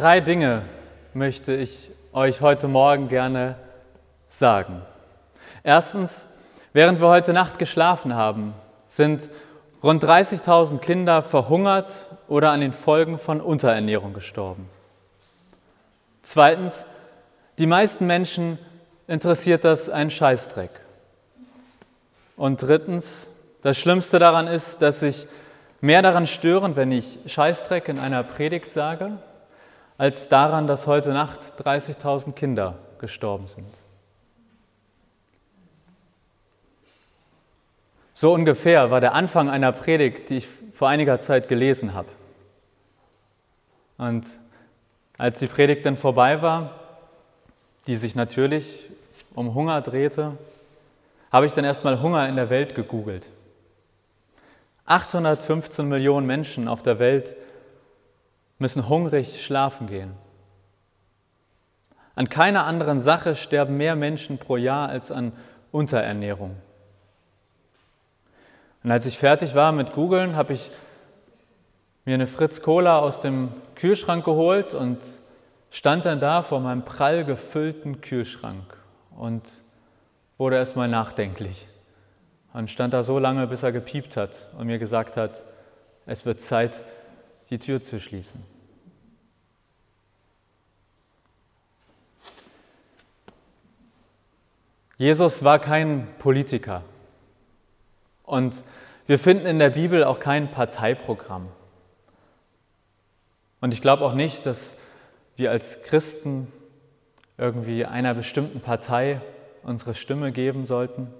Drei Dinge möchte ich euch heute Morgen gerne sagen. Erstens, während wir heute Nacht geschlafen haben, sind rund 30.000 Kinder verhungert oder an den Folgen von Unterernährung gestorben. Zweitens, die meisten Menschen interessiert das einen Scheißdreck. Und drittens, das Schlimmste daran ist, dass sich mehr daran stören, wenn ich Scheißdreck in einer Predigt sage, als daran, dass heute Nacht 30.000 Kinder gestorben sind. So ungefähr war der Anfang einer Predigt, die ich vor einiger Zeit gelesen habe. Und als die Predigt dann vorbei war, die sich natürlich um Hunger drehte, habe ich dann erstmal Hunger in der Welt gegoogelt. 815 Millionen Menschen auf der Welt müssen hungrig schlafen gehen. An keiner anderen Sache sterben mehr Menschen pro Jahr als an Unterernährung. Und als ich fertig war mit Googeln, habe ich mir eine Fritz Cola aus dem Kühlschrank geholt und stand dann da vor meinem prall gefüllten Kühlschrank und wurde erstmal nachdenklich und stand da so lange, bis er gepiept hat und mir gesagt hat, es wird Zeit, die Tür zu schließen. Jesus war kein Politiker und wir finden in der Bibel auch kein Parteiprogramm. Und ich glaube auch nicht, dass wir als Christen irgendwie einer bestimmten Partei unsere Stimme geben sollten.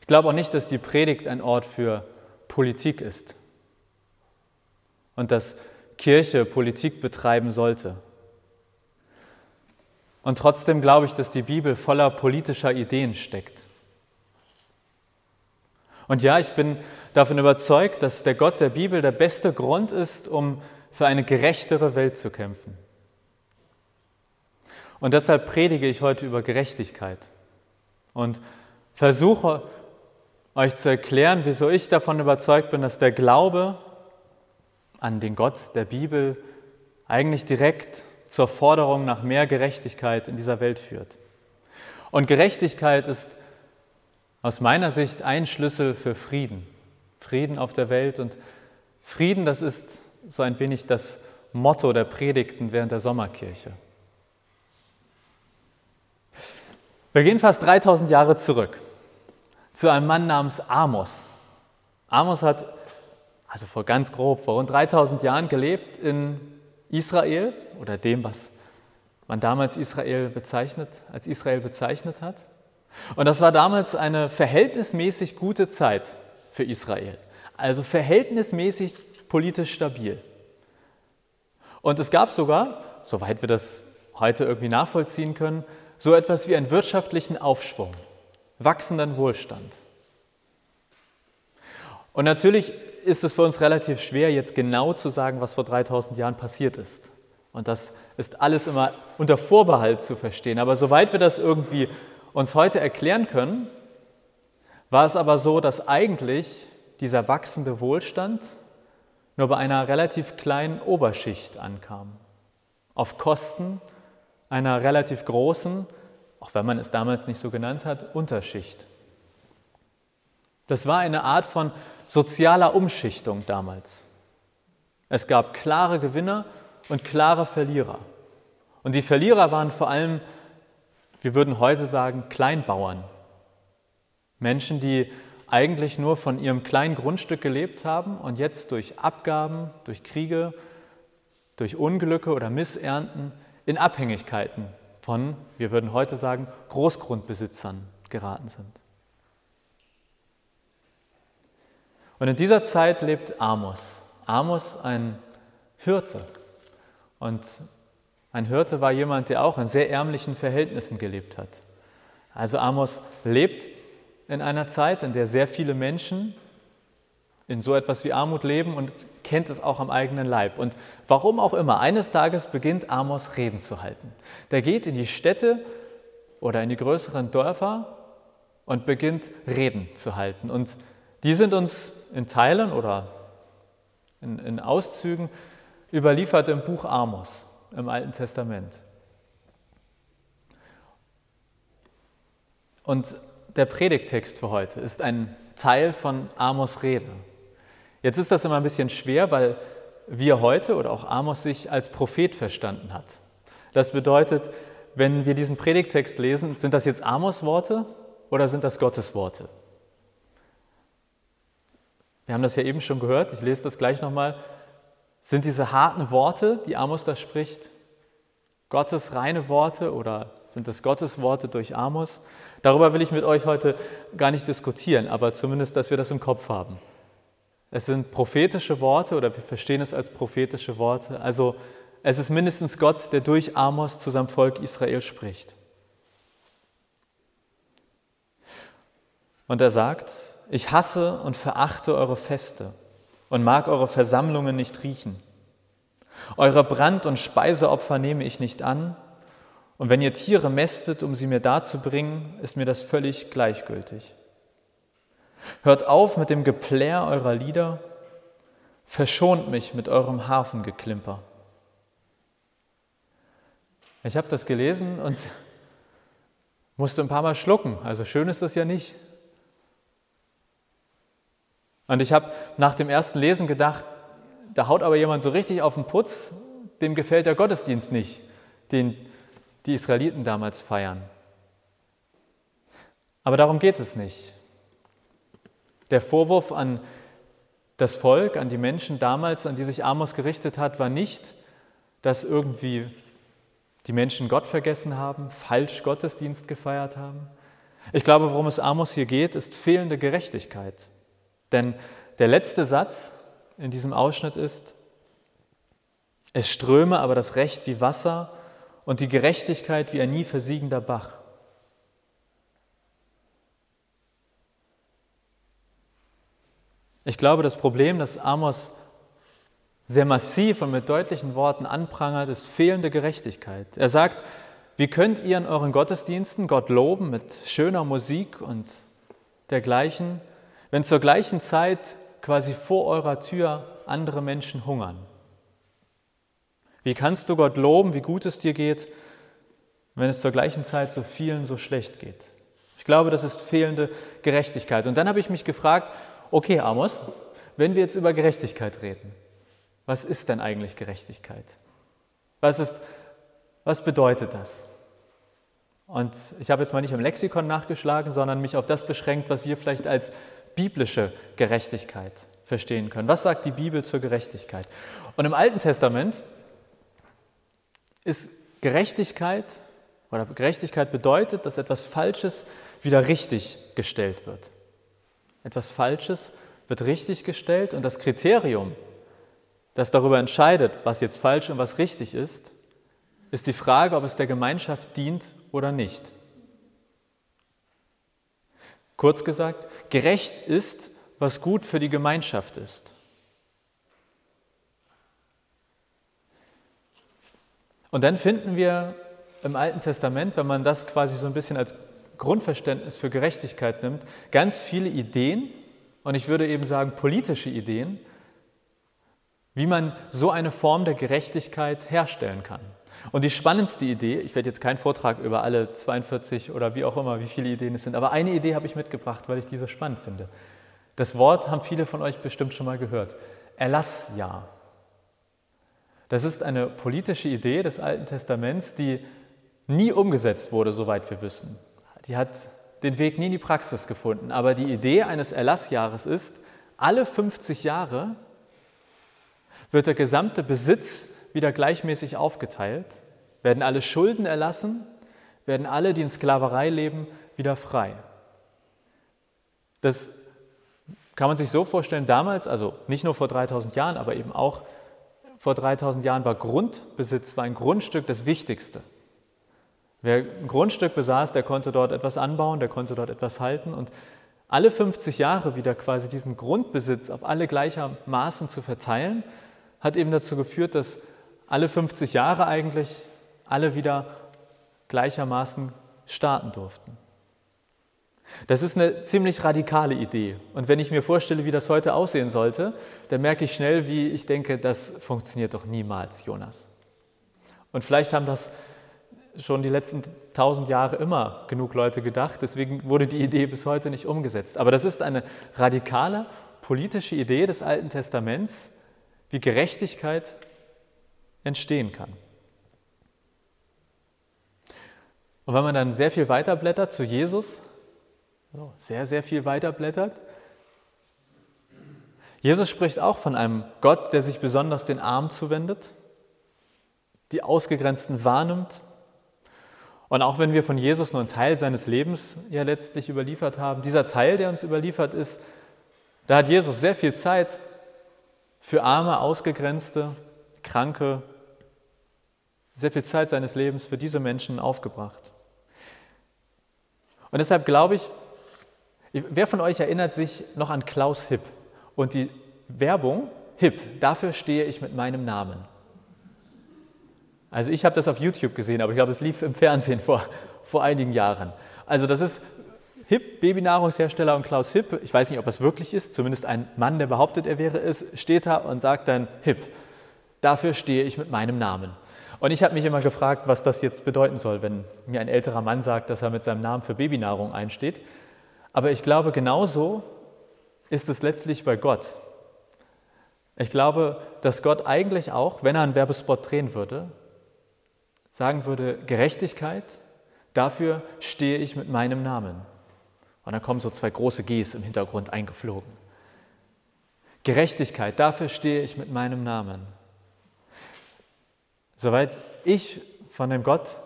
Ich glaube auch nicht, dass die Predigt ein Ort für Politik ist und dass Kirche Politik betreiben sollte. Und trotzdem glaube ich, dass die Bibel voller politischer Ideen steckt. Und ja, ich bin davon überzeugt, dass der Gott der Bibel der beste Grund ist, um für eine gerechtere Welt zu kämpfen. Und deshalb predige ich heute über Gerechtigkeit und versuche euch zu erklären, wieso ich davon überzeugt bin, dass der Glaube an den Gott der Bibel eigentlich direkt zur Forderung nach mehr Gerechtigkeit in dieser Welt führt. Und Gerechtigkeit ist aus meiner Sicht ein Schlüssel für Frieden. Frieden auf der Welt und Frieden, das ist so ein wenig das Motto der Predigten während der Sommerkirche. Wir gehen fast 3000 Jahre zurück zu einem Mann namens Amos. Amos hat also vor ganz grob vor rund 3000 Jahren gelebt in Israel oder dem, was man damals Israel bezeichnet, als Israel bezeichnet hat. Und das war damals eine verhältnismäßig gute Zeit für Israel, also verhältnismäßig politisch stabil. Und es gab sogar, soweit wir das heute irgendwie nachvollziehen können, so etwas wie einen wirtschaftlichen Aufschwung, wachsenden Wohlstand. Und natürlich ist es für uns relativ schwer, jetzt genau zu sagen, was vor 3000 Jahren passiert ist. Und das ist alles immer unter Vorbehalt zu verstehen. Aber soweit wir das irgendwie uns heute erklären können, war es aber so, dass eigentlich dieser wachsende Wohlstand nur bei einer relativ kleinen Oberschicht ankam, auf Kosten einer relativ großen, auch wenn man es damals nicht so genannt hat, Unterschicht. Das war eine Art von sozialer Umschichtung damals. Es gab klare Gewinner und klare Verlierer. Und die Verlierer waren vor allem, wir würden heute sagen, Kleinbauern. Menschen, die eigentlich nur von ihrem kleinen Grundstück gelebt haben und jetzt durch Abgaben, durch Kriege, durch Unglücke oder Missernten in Abhängigkeiten von, wir würden heute sagen, Großgrundbesitzern geraten sind. Und in dieser Zeit lebt Amos. Amos, ein Hirte. Und ein Hirte war jemand, der auch in sehr ärmlichen Verhältnissen gelebt hat. Also Amos lebt in einer Zeit, in der sehr viele Menschen in so etwas wie Armut leben und kennt es auch am eigenen Leib. Und warum auch immer, eines Tages beginnt Amos Reden zu halten. Der geht in die Städte oder in die größeren Dörfer und beginnt Reden zu halten. Und die sind uns in Teilen oder in, in Auszügen überliefert im Buch Amos im Alten Testament. Und der Predigtext für heute ist ein Teil von Amos Rede. Jetzt ist das immer ein bisschen schwer, weil wir heute oder auch Amos sich als Prophet verstanden hat. Das bedeutet, wenn wir diesen Predigtext lesen, sind das jetzt Amos Worte oder sind das Gottes Worte? Wir haben das ja eben schon gehört, ich lese das gleich nochmal. Sind diese harten Worte, die Amos da spricht, Gottes reine Worte oder sind das Gottes Worte durch Amos? Darüber will ich mit euch heute gar nicht diskutieren, aber zumindest, dass wir das im Kopf haben. Es sind prophetische Worte oder wir verstehen es als prophetische Worte. Also es ist mindestens Gott, der durch Amos zu seinem Volk Israel spricht. Und er sagt, ich hasse und verachte eure Feste und mag eure Versammlungen nicht riechen. Eure Brand- und Speiseopfer nehme ich nicht an, und wenn ihr Tiere mästet, um sie mir darzubringen, ist mir das völlig gleichgültig. Hört auf mit dem Geplär eurer Lieder, verschont mich mit eurem Hafengeklimper. Ich habe das gelesen und musste ein paar Mal schlucken. Also schön ist das ja nicht. Und ich habe nach dem ersten Lesen gedacht, da haut aber jemand so richtig auf den Putz, dem gefällt der Gottesdienst nicht, den die Israeliten damals feiern. Aber darum geht es nicht. Der Vorwurf an das Volk, an die Menschen damals, an die sich Amos gerichtet hat, war nicht, dass irgendwie die Menschen Gott vergessen haben, falsch Gottesdienst gefeiert haben. Ich glaube, worum es Amos hier geht, ist fehlende Gerechtigkeit. Denn der letzte Satz in diesem Ausschnitt ist, es ströme aber das Recht wie Wasser und die Gerechtigkeit wie ein nie versiegender Bach. Ich glaube, das Problem, das Amos sehr massiv und mit deutlichen Worten anprangert, ist fehlende Gerechtigkeit. Er sagt, wie könnt ihr in euren Gottesdiensten Gott loben mit schöner Musik und dergleichen, wenn zur gleichen Zeit quasi vor eurer Tür andere Menschen hungern? Wie kannst du Gott loben, wie gut es dir geht, wenn es zur gleichen Zeit so vielen so schlecht geht? Ich glaube, das ist fehlende Gerechtigkeit. Und dann habe ich mich gefragt, okay Amos, wenn wir jetzt über Gerechtigkeit reden, was ist denn eigentlich Gerechtigkeit? Was, ist, was bedeutet das? Und ich habe jetzt mal nicht im Lexikon nachgeschlagen, sondern mich auf das beschränkt, was wir vielleicht als biblische Gerechtigkeit verstehen können. Was sagt die Bibel zur Gerechtigkeit? Und im Alten Testament ist Gerechtigkeit oder Gerechtigkeit bedeutet, dass etwas Falsches wieder richtig gestellt wird. Etwas Falsches wird richtig gestellt und das Kriterium, das darüber entscheidet, was jetzt falsch und was richtig ist, ist die Frage, ob es der Gemeinschaft dient oder nicht. Kurz gesagt, gerecht ist, was gut für die Gemeinschaft ist. Und dann finden wir im Alten Testament, wenn man das quasi so ein bisschen als Grundverständnis für Gerechtigkeit nimmt, ganz viele Ideen, und ich würde eben sagen politische Ideen, wie man so eine Form der Gerechtigkeit herstellen kann. Und die spannendste Idee, ich werde jetzt keinen Vortrag über alle 42 oder wie auch immer, wie viele Ideen es sind, aber eine Idee habe ich mitgebracht, weil ich die so spannend finde. Das Wort haben viele von euch bestimmt schon mal gehört. Erlassjahr. Das ist eine politische Idee des Alten Testaments, die nie umgesetzt wurde, soweit wir wissen. Die hat den Weg nie in die Praxis gefunden. Aber die Idee eines Erlassjahres ist, alle 50 Jahre wird der gesamte Besitz wieder gleichmäßig aufgeteilt, werden alle Schulden erlassen, werden alle, die in Sklaverei leben, wieder frei. Das kann man sich so vorstellen, damals, also nicht nur vor 3000 Jahren, aber eben auch vor 3000 Jahren war Grundbesitz, war ein Grundstück das Wichtigste. Wer ein Grundstück besaß, der konnte dort etwas anbauen, der konnte dort etwas halten und alle 50 Jahre wieder quasi diesen Grundbesitz auf alle gleichermaßen zu verteilen, hat eben dazu geführt, dass alle 50 Jahre eigentlich alle wieder gleichermaßen starten durften. Das ist eine ziemlich radikale Idee. Und wenn ich mir vorstelle, wie das heute aussehen sollte, dann merke ich schnell, wie ich denke, das funktioniert doch niemals, Jonas. Und vielleicht haben das schon die letzten tausend Jahre immer genug Leute gedacht, deswegen wurde die Idee bis heute nicht umgesetzt. Aber das ist eine radikale politische Idee des Alten Testaments, wie Gerechtigkeit entstehen kann. Und wenn man dann sehr viel weiterblättert zu Jesus, sehr, sehr viel weiterblättert, Jesus spricht auch von einem Gott, der sich besonders den Arm zuwendet, die Ausgegrenzten wahrnimmt. Und auch wenn wir von Jesus nur einen Teil seines Lebens ja letztlich überliefert haben, dieser Teil, der uns überliefert ist, da hat Jesus sehr viel Zeit für arme, ausgegrenzte, kranke, sehr viel Zeit seines Lebens für diese Menschen aufgebracht. Und deshalb glaube ich, wer von euch erinnert sich noch an Klaus Hipp und die Werbung Hipp, dafür stehe ich mit meinem Namen. Also ich habe das auf YouTube gesehen, aber ich glaube, es lief im Fernsehen vor, vor einigen Jahren. Also das ist Hipp, Babynahrungshersteller und Klaus Hipp, ich weiß nicht, ob es wirklich ist, zumindest ein Mann, der behauptet, er wäre es, steht da und sagt dann Hipp, dafür stehe ich mit meinem Namen. Und ich habe mich immer gefragt, was das jetzt bedeuten soll, wenn mir ein älterer Mann sagt, dass er mit seinem Namen für Babynahrung einsteht. Aber ich glaube, genauso ist es letztlich bei Gott. Ich glaube, dass Gott eigentlich auch, wenn er einen Werbespot drehen würde, sagen würde, Gerechtigkeit, dafür stehe ich mit meinem Namen. Und dann kommen so zwei große Gs im Hintergrund eingeflogen. Gerechtigkeit, dafür stehe ich mit meinem Namen. Soweit ich von dem Gott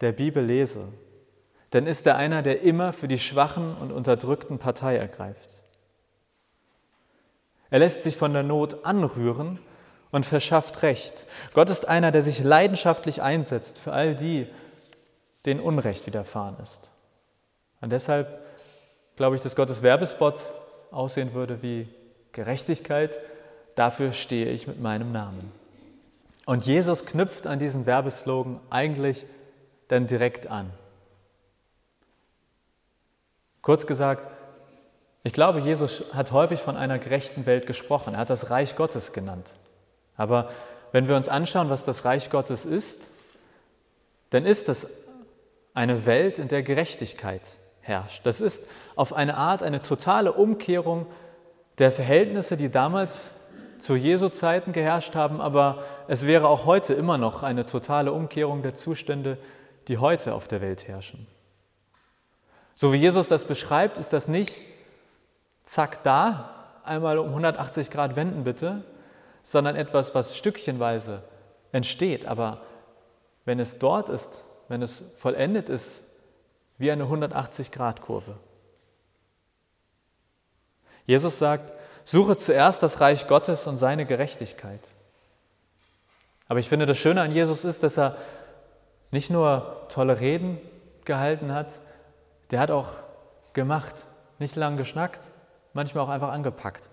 der Bibel lese, dann ist er einer, der immer für die Schwachen und Unterdrückten Partei ergreift. Er lässt sich von der Not anrühren und verschafft Recht. Gott ist einer, der sich leidenschaftlich einsetzt für all die, denen Unrecht widerfahren ist. Und deshalb glaube ich, dass Gottes Werbespot aussehen würde wie Gerechtigkeit. Dafür stehe ich mit meinem Namen. Und Jesus knüpft an diesen Werbeslogan eigentlich dann direkt an. Kurz gesagt, ich glaube, Jesus hat häufig von einer gerechten Welt gesprochen. Er hat das Reich Gottes genannt. Aber wenn wir uns anschauen, was das Reich Gottes ist, dann ist es eine Welt, in der Gerechtigkeit herrscht. Das ist auf eine Art eine totale Umkehrung der Verhältnisse, die damals zu Jesu Zeiten geherrscht haben, aber es wäre auch heute immer noch eine totale Umkehrung der Zustände, die heute auf der Welt herrschen. So wie Jesus das beschreibt, ist das nicht zack da, einmal um 180 Grad wenden bitte, sondern etwas, was stückchenweise entsteht. Aber wenn es dort ist, wenn es vollendet ist, wie eine 180-Grad-Kurve. Jesus sagt, suche zuerst das Reich Gottes und seine Gerechtigkeit. Aber ich finde, das Schöne an Jesus ist, dass er nicht nur tolle Reden gehalten hat, der hat auch gemacht, nicht lang geschnackt, manchmal auch einfach angepackt.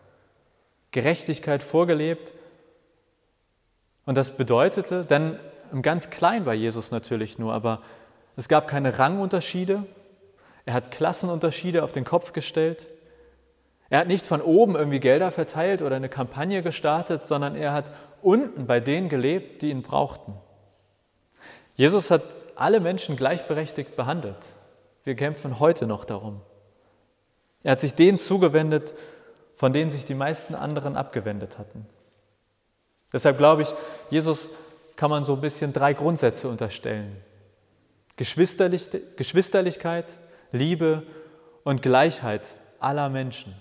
Gerechtigkeit vorgelebt. Und das bedeutete, denn im ganz Kleinen bei Jesus natürlich nur, aber es gab keine Rangunterschiede. Er hat Klassenunterschiede auf den Kopf gestellt. Er hat nicht von oben irgendwie Gelder verteilt oder eine Kampagne gestartet, sondern er hat unten bei denen gelebt, die ihn brauchten. Jesus hat alle Menschen gleichberechtigt behandelt. Wir kämpfen heute noch darum. Er hat sich denen zugewendet, von denen sich die meisten anderen abgewendet hatten. Deshalb glaube ich, Jesus kann man so ein bisschen drei Grundsätze unterstellen. Geschwisterlich, Geschwisterlichkeit, Liebe und Gleichheit aller Menschen.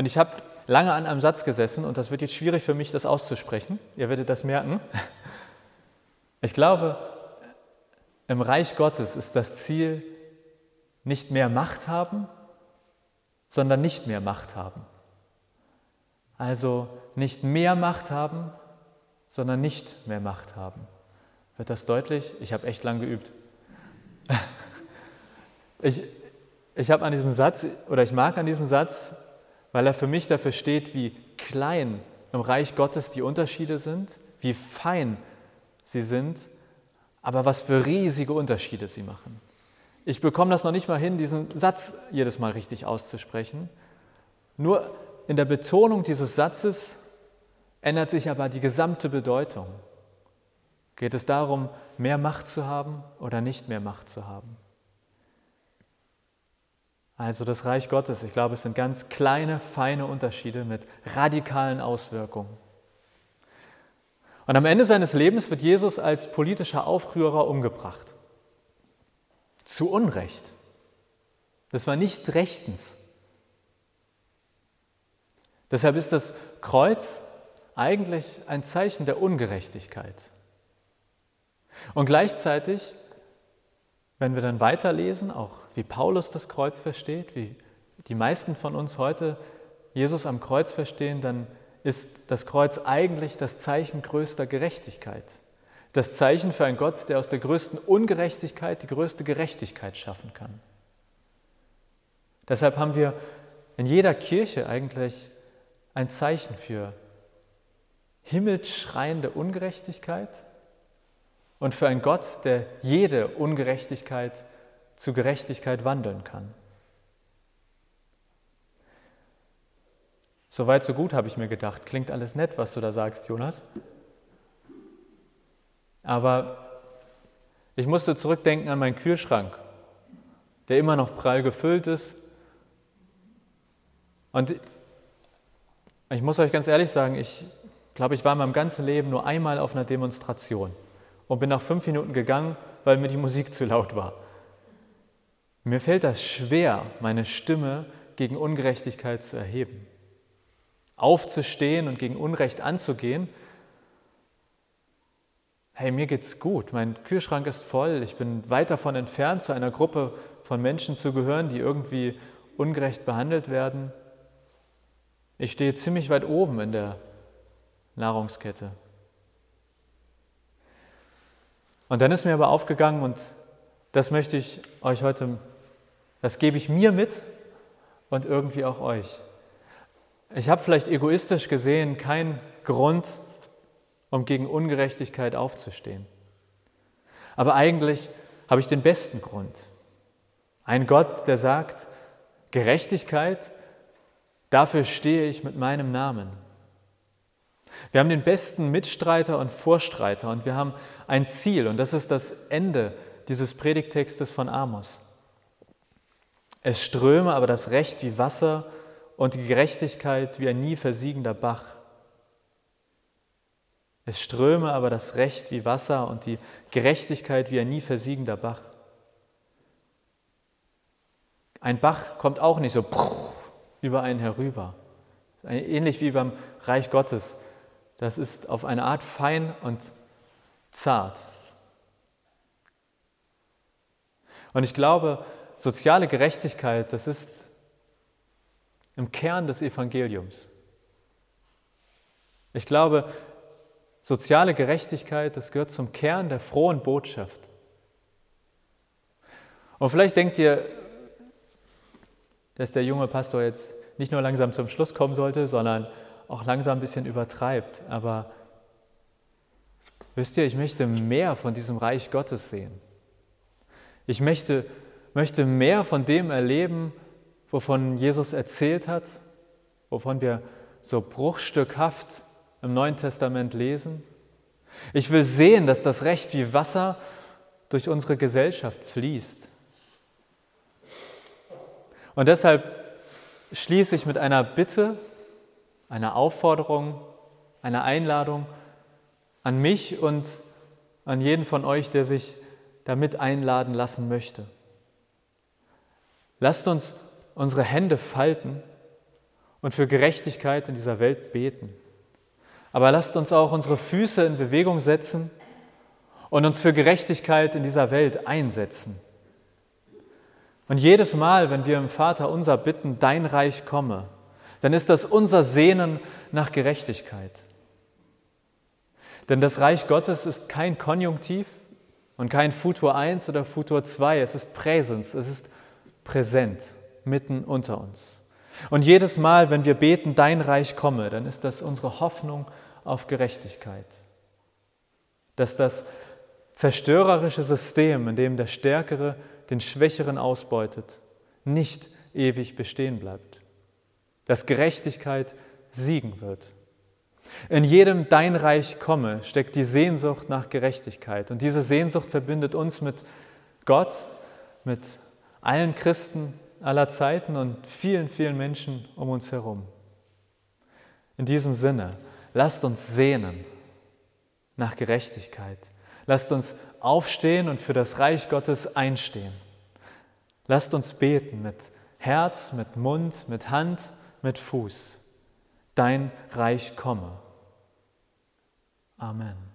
Und ich habe lange an einem Satz gesessen und das wird jetzt schwierig für mich, das auszusprechen. Ihr werdet das merken. Ich glaube, im Reich Gottes ist das Ziel nicht mehr Macht haben, sondern nicht mehr Macht haben. Also nicht mehr Macht haben, sondern nicht mehr Macht haben. Wird das deutlich? Ich habe echt lang geübt. Ich, ich habe an diesem Satz, oder ich mag an diesem Satz, weil er für mich dafür steht, wie klein im Reich Gottes die Unterschiede sind, wie fein sie sind, aber was für riesige Unterschiede sie machen. Ich bekomme das noch nicht mal hin, diesen Satz jedes Mal richtig auszusprechen. Nur in der Betonung dieses Satzes ändert sich aber die gesamte Bedeutung. Geht es darum, mehr Macht zu haben oder nicht mehr Macht zu haben? Also das Reich Gottes, ich glaube, es sind ganz kleine, feine Unterschiede mit radikalen Auswirkungen. Und am Ende seines Lebens wird Jesus als politischer Aufrührer umgebracht. Zu Unrecht. Das war nicht rechtens. Deshalb ist das Kreuz eigentlich ein Zeichen der Ungerechtigkeit. Und gleichzeitig, wenn wir dann weiterlesen, auch wie Paulus das Kreuz versteht, wie die meisten von uns heute Jesus am Kreuz verstehen, dann ist das Kreuz eigentlich das Zeichen größter Gerechtigkeit. Das Zeichen für einen Gott, der aus der größten Ungerechtigkeit die größte Gerechtigkeit schaffen kann. Deshalb haben wir in jeder Kirche eigentlich ein Zeichen für himmelschreiende Ungerechtigkeit und für einen Gott, der jede Ungerechtigkeit zu Gerechtigkeit wandeln kann. Soweit, so gut, habe ich mir gedacht. Klingt alles nett, was du da sagst, Jonas. Aber ich musste zurückdenken an meinen Kühlschrank, der immer noch prall gefüllt ist. Und ich muss euch ganz ehrlich sagen, ich glaube, ich war in meinem ganzen Leben nur einmal auf einer Demonstration und bin nach fünf Minuten gegangen, weil mir die Musik zu laut war. Mir fällt das schwer, meine Stimme gegen Ungerechtigkeit zu erheben. Aufzustehen und gegen Unrecht anzugehen. Hey, mir geht's gut, mein Kühlschrank ist voll, ich bin weit davon entfernt, zu einer Gruppe von Menschen zu gehören, die irgendwie ungerecht behandelt werden. Ich stehe ziemlich weit oben in der Nahrungskette. Und dann ist mir aber aufgegangen, und das möchte ich euch heute, das gebe ich mir mit und irgendwie auch euch. Ich habe vielleicht egoistisch gesehen keinen Grund, um gegen Ungerechtigkeit aufzustehen. Aber eigentlich habe ich den besten Grund. Ein Gott, der sagt, Gerechtigkeit, dafür stehe ich mit meinem Namen. Wir haben den besten Mitstreiter und Vorstreiter und wir haben ein Ziel und das ist das Ende dieses Predigtextes von Amos. Es ströme aber das Recht wie Wasser und die Gerechtigkeit wie ein nie versiegender Bach. Es ströme aber das Recht wie Wasser und die Gerechtigkeit wie ein nie versiegender Bach. Ein Bach kommt auch nicht so über einen herüber. Ähnlich wie beim Reich Gottes das ist auf eine Art fein und zart. Und ich glaube, soziale Gerechtigkeit, das ist im Kern des Evangeliums. Ich glaube, soziale Gerechtigkeit, das gehört zum Kern der frohen Botschaft. Und vielleicht denkt ihr, dass der junge Pastor jetzt nicht nur langsam zum Schluss kommen sollte, sondern auch langsam ein bisschen übertreibt. Aber wisst ihr, ich möchte mehr von diesem Reich Gottes sehen. Ich möchte, möchte mehr von dem erleben, wovon Jesus erzählt hat, wovon wir so bruchstückhaft im Neuen Testament lesen. Ich will sehen, dass das Recht wie Wasser durch unsere Gesellschaft fließt. Und deshalb schließe ich mit einer Bitte einer Aufforderung, einer Einladung an mich und an jeden von euch, der sich damit einladen lassen möchte. Lasst uns unsere Hände falten und für Gerechtigkeit in dieser Welt beten. Aber lasst uns auch unsere Füße in Bewegung setzen und uns für Gerechtigkeit in dieser Welt einsetzen. Und jedes Mal, wenn wir im Vater unser bitten, dein Reich komme, dann ist das unser Sehnen nach Gerechtigkeit. Denn das Reich Gottes ist kein Konjunktiv und kein Futur 1 oder Futur 2, es ist Präsens, es ist präsent mitten unter uns. Und jedes Mal, wenn wir beten, dein Reich komme, dann ist das unsere Hoffnung auf Gerechtigkeit. Dass das zerstörerische System, in dem der Stärkere den Schwächeren ausbeutet, nicht ewig bestehen bleibt. Dass Gerechtigkeit siegen wird. In jedem Dein Reich komme steckt die Sehnsucht nach Gerechtigkeit. Und diese Sehnsucht verbindet uns mit Gott, mit allen Christen aller Zeiten und vielen, vielen Menschen um uns herum. In diesem Sinne, lasst uns sehnen nach Gerechtigkeit. Lasst uns aufstehen und für das Reich Gottes einstehen. Lasst uns beten mit Herz, mit Mund, mit Hand, mit Fuß. Dein Reich komme. Amen.